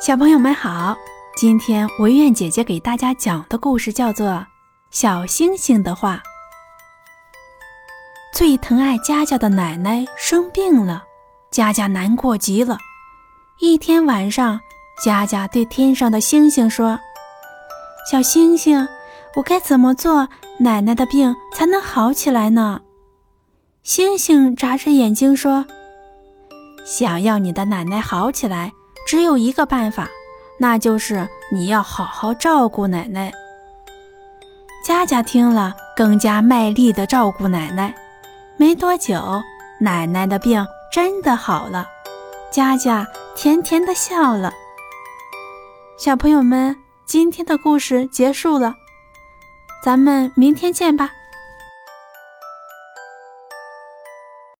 小朋友们好，今天维苑姐姐给大家讲的故事叫做《小星星的话》。最疼爱佳佳的奶奶生病了，佳佳难过极了。一天晚上，佳佳对天上的星星说：“小星星，我该怎么做，奶奶的病才能好起来呢？”星星眨着眼睛说：“想要你的奶奶好起来。”只有一个办法，那就是你要好好照顾奶奶。佳佳听了，更加卖力地照顾奶奶。没多久，奶奶的病真的好了，佳佳甜甜地笑了。小朋友们，今天的故事结束了，咱们明天见吧。